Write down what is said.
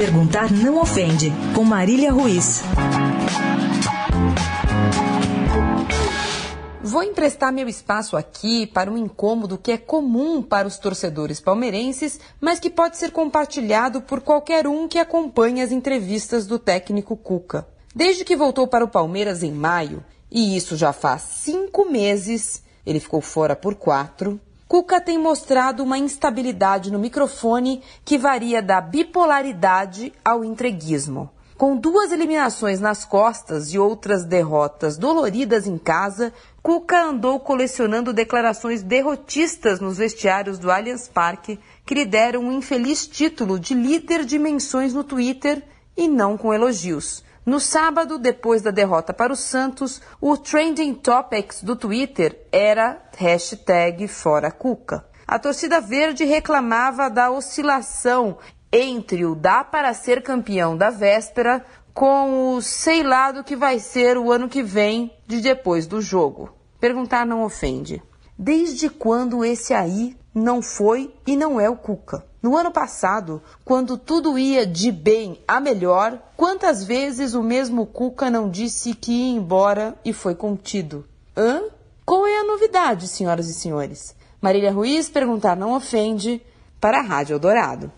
Perguntar não ofende, com Marília Ruiz. Vou emprestar meu espaço aqui para um incômodo que é comum para os torcedores palmeirenses, mas que pode ser compartilhado por qualquer um que acompanhe as entrevistas do técnico Cuca. Desde que voltou para o Palmeiras em maio, e isso já faz cinco meses, ele ficou fora por quatro, Cuca tem mostrado uma instabilidade no microfone que varia da bipolaridade ao entreguismo. Com duas eliminações nas costas e outras derrotas doloridas em casa, Cuca andou colecionando declarações derrotistas nos vestiários do Allianz Parque que lhe deram um infeliz título de líder de menções no Twitter e não com elogios. No sábado, depois da derrota para o Santos, o trending topics do Twitter era hashtag Fora Cuca. A torcida verde reclamava da oscilação entre o dá para ser campeão da véspera com o sei lá do que vai ser o ano que vem de depois do jogo. Perguntar não ofende. Desde quando esse aí não foi e não é o Cuca? No ano passado, quando tudo ia de bem a melhor, quantas vezes o mesmo Cuca não disse que ia embora e foi contido? Hã? Qual é a novidade, senhoras e senhores? Marília Ruiz perguntar não ofende para a Rádio Eldorado.